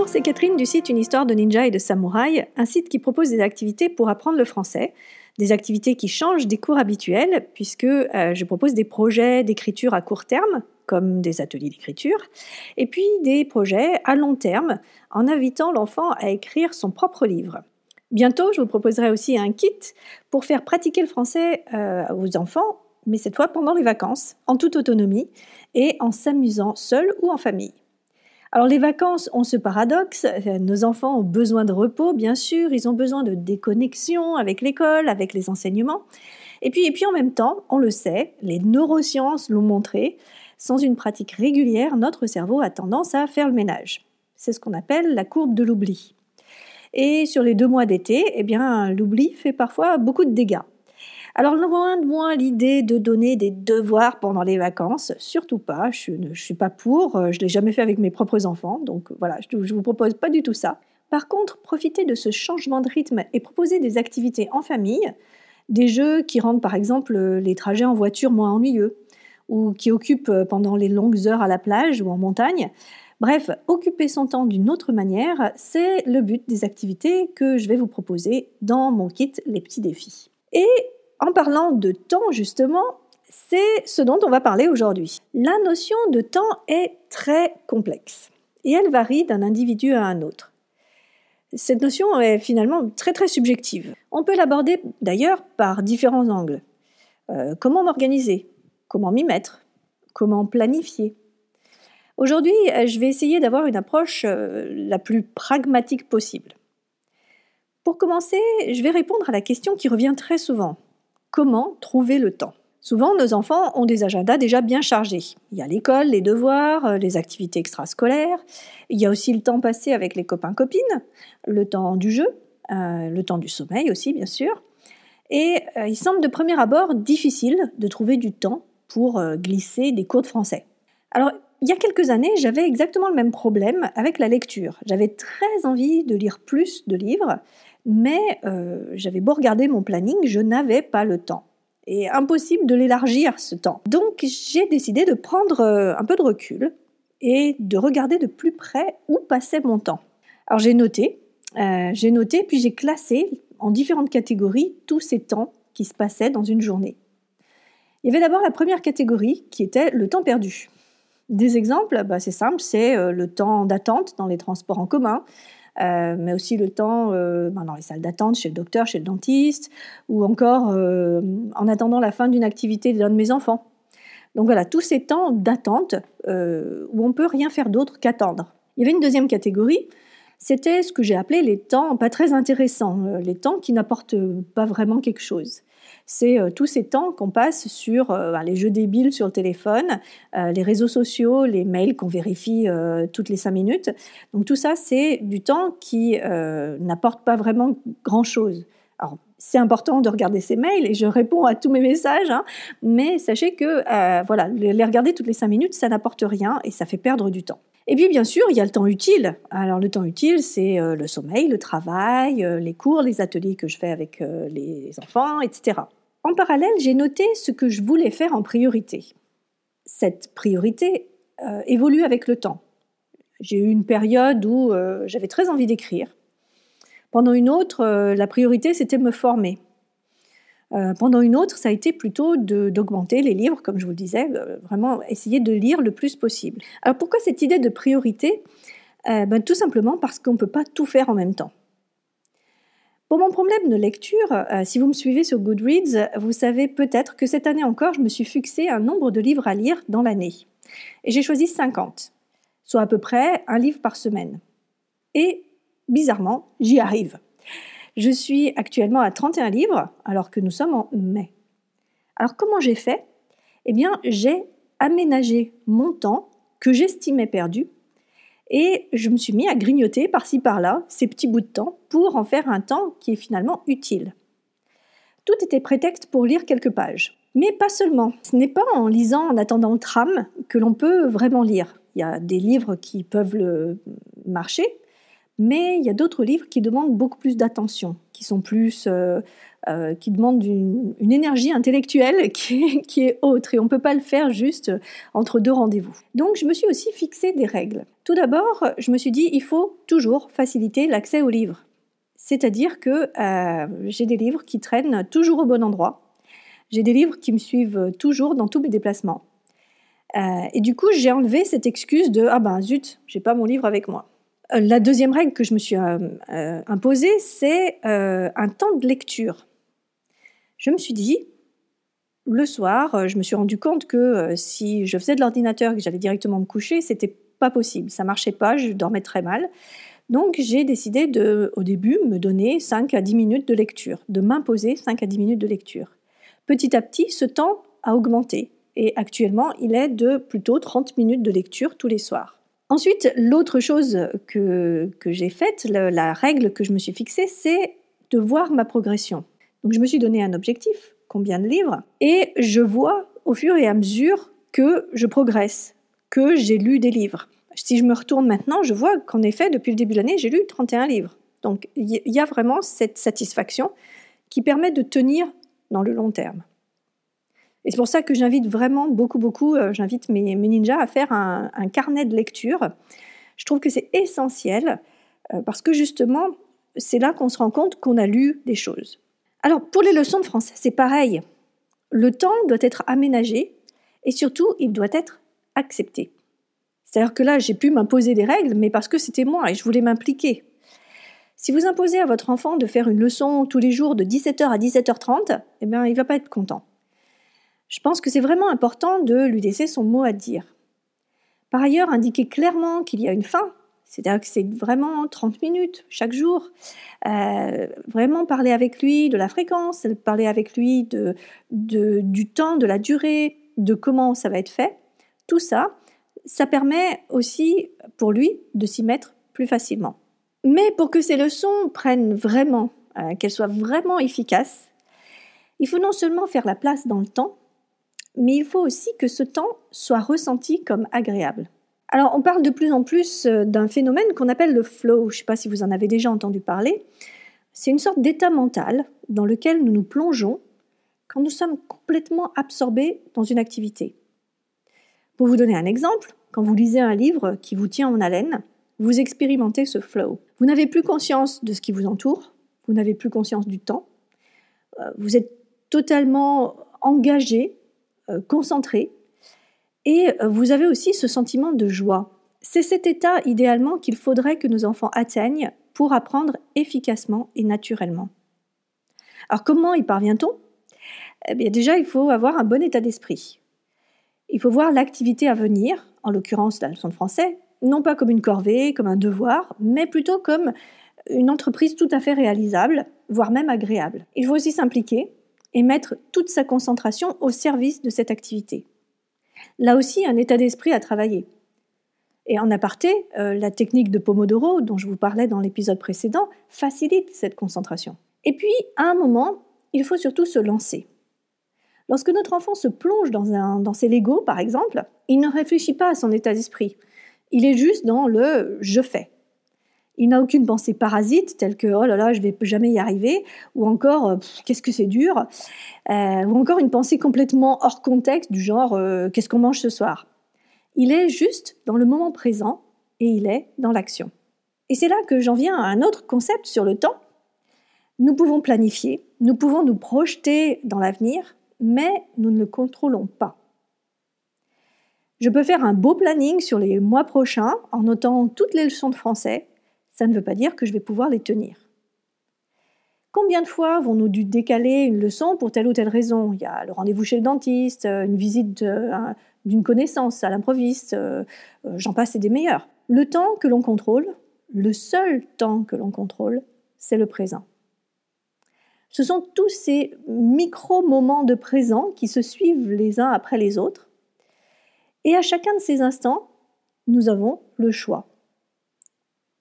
Bonjour, c'est Catherine du site Une histoire de ninja et de samouraï, un site qui propose des activités pour apprendre le français, des activités qui changent des cours habituels, puisque euh, je propose des projets d'écriture à court terme, comme des ateliers d'écriture, et puis des projets à long terme, en invitant l'enfant à écrire son propre livre. Bientôt, je vous proposerai aussi un kit pour faire pratiquer le français euh, aux enfants, mais cette fois pendant les vacances, en toute autonomie, et en s'amusant seul ou en famille. Alors les vacances ont ce paradoxe, euh, nos enfants ont besoin de repos, bien sûr, ils ont besoin de déconnexion avec l'école, avec les enseignements. Et puis, et puis en même temps, on le sait, les neurosciences l'ont montré, sans une pratique régulière, notre cerveau a tendance à faire le ménage. C'est ce qu'on appelle la courbe de l'oubli. Et sur les deux mois d'été, eh l'oubli fait parfois beaucoup de dégâts. Alors loin de moi l'idée de donner des devoirs pendant les vacances, surtout pas, je ne suis pas pour, euh, je l'ai jamais fait avec mes propres enfants, donc voilà, je ne vous propose pas du tout ça. Par contre, profitez de ce changement de rythme et proposez des activités en famille, des jeux qui rendent par exemple les trajets en voiture moins ennuyeux, ou qui occupent euh, pendant les longues heures à la plage ou en montagne. Bref, occuper son temps d'une autre manière, c'est le but des activités que je vais vous proposer dans mon kit Les petits défis. Et en parlant de temps, justement, c'est ce dont on va parler aujourd'hui. La notion de temps est très complexe et elle varie d'un individu à un autre. Cette notion est finalement très très subjective. On peut l'aborder d'ailleurs par différents angles. Euh, comment m'organiser? Comment m'y mettre? Comment planifier? Aujourd'hui, je vais essayer d'avoir une approche euh, la plus pragmatique possible. Pour commencer, je vais répondre à la question qui revient très souvent. Comment trouver le temps Souvent, nos enfants ont des agendas déjà bien chargés. Il y a l'école, les devoirs, euh, les activités extrascolaires. Il y a aussi le temps passé avec les copains-copines, le temps du jeu, euh, le temps du sommeil aussi, bien sûr. Et euh, il semble de premier abord difficile de trouver du temps pour glisser des cours de français. Alors, il y a quelques années, j'avais exactement le même problème avec la lecture. J'avais très envie de lire plus de livres, mais euh, j'avais beau regarder mon planning, je n'avais pas le temps. Et impossible de l'élargir ce temps. Donc j'ai décidé de prendre euh, un peu de recul et de regarder de plus près où passait mon temps. Alors j'ai noté, euh, j'ai noté, puis j'ai classé en différentes catégories tous ces temps qui se passaient dans une journée. Il y avait d'abord la première catégorie qui était le temps perdu. Des exemples, bah, c'est simple, c'est le temps d'attente dans les transports en commun, euh, mais aussi le temps euh, ben, dans les salles d'attente, chez le docteur, chez le dentiste, ou encore euh, en attendant la fin d'une activité d'un de mes enfants. Donc voilà, tous ces temps d'attente où on peut rien faire d'autre qu'attendre. Il y avait une deuxième catégorie, c'était ce que j'ai appelé les temps pas très intéressants, les temps qui n'apportent pas vraiment quelque chose c'est euh, tous ces temps qu'on passe sur euh, ben, les jeux débiles sur le téléphone, euh, les réseaux sociaux, les mails qu'on vérifie toutes les cinq minutes. Donc tout ça, c'est du temps qui n'apporte pas vraiment grand-chose. Alors, c'est important de regarder ces mails et je réponds à tous mes messages, hein, mais sachez que voilà, les regarder toutes les cinq minutes, ça n'apporte rien et ça fait perdre du temps. Et puis bien sûr, il y a le temps utile. Alors le temps utile, c'est le sommeil, le travail, les cours, les ateliers que je fais avec les enfants, etc. En parallèle, j'ai noté ce que je voulais faire en priorité. Cette priorité euh, évolue avec le temps. J'ai eu une période où euh, j'avais très envie d'écrire. Pendant une autre, euh, la priorité, c'était me former. Pendant une autre, ça a été plutôt d'augmenter les livres, comme je vous le disais, vraiment essayer de lire le plus possible. Alors pourquoi cette idée de priorité? Ben, Tout simplement parce qu'on ne peut pas tout faire en même temps. Pour mon problème de lecture, euh, si vous me suivez sur Goodreads, vous savez peut-être que cette année encore, je me suis fixé un nombre de livres à lire dans l'année. Et j'ai choisi 50, soit à peu près un livre par semaine. Et bizarrement, j'y arrive. Je suis actuellement à 31 livres, alors que nous sommes en mai. Alors comment j'ai fait? Eh bien, j'ai aménagé mon temps que j'estimais perdu et je me suis mis à grignoter par-ci par-là ces petits bouts de temps pour en faire un temps qui est finalement utile. Tout était prétexte pour lire quelques pages. Mais pas seulement. Ce n'est pas en lisant en attendant le tram que l'on peut vraiment lire. Il y a des livres qui peuvent le marcher, mais il y a d'autres livres qui demandent beaucoup plus d'attention, qui sont plus euh, qui demandent une, énergie intellectuelle qui est, autre et on ne peut pas le faire juste entre deux rendez-vous. Donc je me suis aussi fixé des règles. Tout d'abord, je me suis dit il faut toujours faciliter l'accès aux livres. C'est-à-dire que euh, j'ai des livres qui traînent toujours au bon endroit. J'ai des livres qui me suivent toujours dans tous mes déplacements. Euh, et du coup, j'ai enlevé cette excuse de ah ben zut, j'ai pas mon livre avec moi. La deuxième règle que je me suis imposée, c'est un temps de lecture je me suis dit, le soir, euh, je me suis rendu compte que euh, si je faisais de l'ordinateur et que j'allais directement me coucher, c'était pas possible. Ça marchait pas, je dormais très mal. Donc j'ai décidé de, au début, me donner 5 à 10 minutes de lecture, de m'imposer 5 à 10 minutes de lecture. Petit à petit, ce temps a augmenté et actuellement, il est de plutôt 30 minutes de lecture tous les soirs. Ensuite, l'autre chose que, que j'ai faite, la règle que je me suis fixée, c'est de voir ma progression. Donc je me suis donné un objectif, combien de livres, et je vois au fur et à mesure que je progresse, que j'ai lu des livres. Si je me retourne maintenant, je vois qu'en effet, depuis le début de l'année, j'ai lu 31 livres. Donc il y a vraiment cette satisfaction qui permet de tenir dans le long terme. Et c'est pour ça que j'invite vraiment beaucoup, beaucoup, euh, j'invite mes, ninjas à faire un, carnet de lecture. Je trouve que c'est essentiel euh, parce que justement, c'est là qu'on se rend compte qu'on a lu des choses. Alors pour les leçons de français, c'est pareil. Le temps doit être aménagé et surtout, il doit être accepté. C'est-à-dire que là, j'ai pu m'imposer des règles, mais parce que c'était moi et je voulais m'impliquer. Si vous imposez à votre enfant de faire une leçon tous les jours de 17h à 17h30, eh bien, il ne va pas être content. Je pense que c'est vraiment important de lui laisser son mot à dire. Par ailleurs, indiquer clairement qu'il y a une fin, c'est-à-dire que c'est vraiment 30 minutes chaque jour. Euh, vraiment parler avec lui de la fréquence, parler avec lui du temps, de la durée, de comment ça va être fait. Tout ça, ça permet aussi pour lui de s'y mettre plus facilement. Mais pour que ces leçons prennent vraiment, euh, qu'elles soient vraiment efficaces, il faut non seulement faire la place dans le temps, mais il faut aussi que ce temps soit ressenti comme agréable. Alors, on parle de plus en plus euh, d'un phénomène qu'on appelle le flow. Je ne sais pas si vous en avez déjà entendu parler. C'est une sorte d'état mental dans lequel nous nous plongeons quand nous sommes complètement absorbés dans une activité. Pour vous donner un exemple, quand vous lisez un livre qui vous tient en haleine, vous expérimentez ce flow. Vous n'avez plus conscience de ce qui vous entoure, vous n'avez plus conscience du temps, euh, vous êtes totalement engagé, concentré, et euh, vous avez aussi ce sentiment de joie. C'est cet état idéalement qu'il faudrait que nos enfants atteignent pour apprendre efficacement et naturellement. Alors comment y parvient-on? Eh bien déjà, il faut avoir un bon état d'esprit. Il faut voir l'activité à venir, en l'occurrence la leçon de français, non pas comme une corvée, comme un devoir, mais plutôt comme une entreprise tout à fait réalisable, voire même agréable. Il faut aussi s'impliquer et mettre toute sa concentration au service de cette activité là aussi un état d'esprit à travailler. Et en aparté, euh, la technique de Pomodoro, dont je vous parlais dans l'épisode précédent, facilite cette concentration. Et puis, à un moment, il faut surtout se lancer. Lorsque notre enfant se plonge dans, dans ses Legos, par exemple, il ne réfléchit pas à son état d'esprit. Il est juste dans le je fais. Il n'a aucune pensée parasite telle que oh là là, je vais jamais y arriver, ou encore euh, qu'est-ce que c'est dur, euh, ou encore une pensée complètement hors contexte du genre euh, qu'est-ce qu'on mange ce soir. Il est juste dans le moment présent et il est dans l'action. Et c'est là que j'en viens à un autre concept sur le temps. Nous pouvons planifier, nous pouvons nous projeter dans l'avenir, mais nous ne le contrôlons pas. Je peux faire un beau planning sur les mois prochains en notant toutes les leçons de français, ça ne veut pas dire que je vais pouvoir les tenir. Combien de fois avons-nous dû décaler une leçon pour telle ou telle raison? Il y a le rendez-vous chez le dentiste, euh, une visite d'une connaissance à l'improviste, euh, euh, j'en passe et des meilleurs. Le temps que l'on contrôle, le seul temps que l'on contrôle, c'est le présent. Ce sont tous ces micro-moments de présent qui se suivent les uns après les autres. Et à chacun de ces instants, nous avons le choix.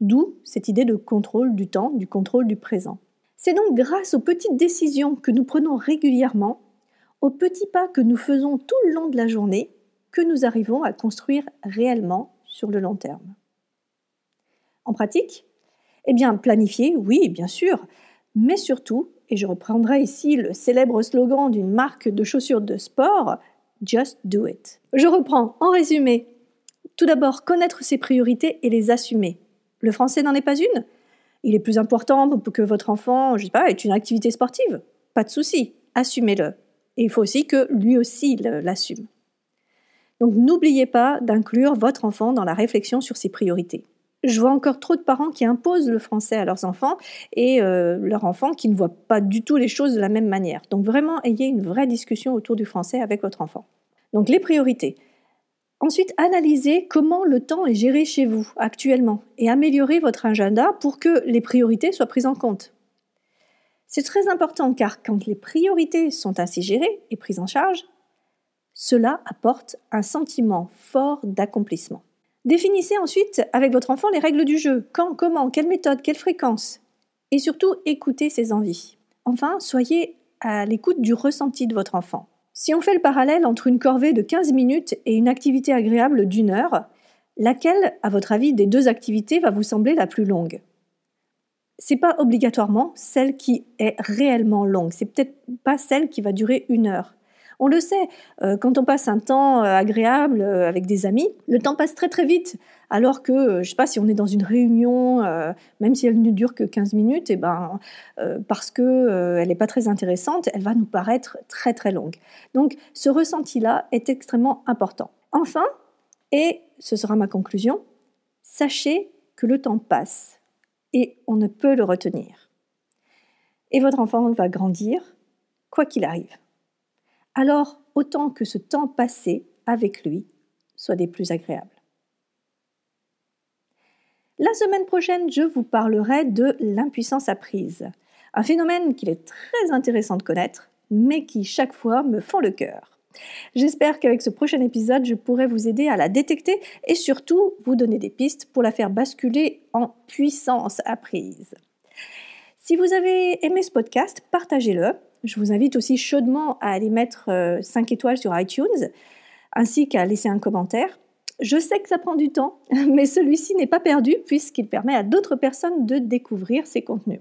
D'où cette idée de contrôle du temps, du contrôle du présent. C'est donc grâce aux petites décisions que nous prenons régulièrement, aux petits pas que nous faisons tout le long de la journée, que nous arrivons à construire réellement sur le long terme. En pratique, eh bien, planifier, oui, bien sûr, mais surtout, et je reprendrai ici le célèbre slogan d'une marque de chaussures de sport, Just Do It. Je reprends en résumé. Tout d'abord, connaître ses priorités et les assumer. Le français n'en est pas une Il est plus important que votre enfant, je sais pas, ait une activité sportive. Pas de souci, assumez-le. Et il faut aussi que lui aussi l'assume. Donc n'oubliez pas d'inclure votre enfant dans la réflexion sur ses priorités. Je vois encore trop de parents qui imposent le français à leurs enfants et euh, leurs enfants qui ne voient pas du tout les choses de la même manière. Donc vraiment, ayez une vraie discussion autour du français avec votre enfant. Donc les priorités. Ensuite, analysez comment le temps est géré chez vous actuellement et améliorez votre agenda pour que les priorités soient prises en compte. C'est très important car quand les priorités sont ainsi gérées et prises en charge, cela apporte un sentiment fort d'accomplissement. Définissez ensuite avec votre enfant les règles du jeu. Quand, comment, quelle méthode, quelle fréquence. Et surtout, écoutez ses envies. Enfin, soyez à l'écoute du ressenti de votre enfant. Si on fait le parallèle entre une corvée de 15 minutes et une activité agréable d'une heure, laquelle, à votre avis, des deux activités va vous sembler la plus longue? C'est pas obligatoirement celle qui est réellement longue. C'est peut-être pas celle qui va durer une heure. On le sait, euh, quand on passe un temps euh, agréable euh, avec des amis, le temps passe très très vite. Alors que, je sais pas, si on est dans une réunion, même si elle ne dure que 15 minutes, et eh ben, parce qu'elle n'est pas très intéressante, elle va nous paraître très très longue. Donc ce ressenti-là est extrêmement important. Enfin, et ce sera ma conclusion, sachez que le temps passe et on ne peut le retenir. Et votre enfant va grandir, quoi qu'il arrive alors autant que ce temps passé avec lui soit des plus agréables. La semaine prochaine, je vous parlerai de l'impuissance apprise, un phénomène qu'il est très intéressant de connaître, mais qui chaque fois me fend le cœur. J'espère qu'avec ce prochain épisode, je pourrai vous aider à la détecter et surtout vous donner des pistes pour la faire basculer en puissance apprise. Si vous avez aimé ce podcast, partagez-le je vous invite aussi chaudement à aller mettre 5 euh, étoiles sur iTunes, ainsi qu'à laisser un commentaire. Je sais que ça prend du temps, mais celui-ci n'est pas perdu puisqu'il permet à d'autres personnes de découvrir ces contenus.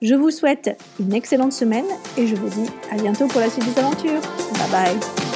Je vous souhaite une excellente semaine et je vous dis à bientôt pour la suite des aventures. Bye bye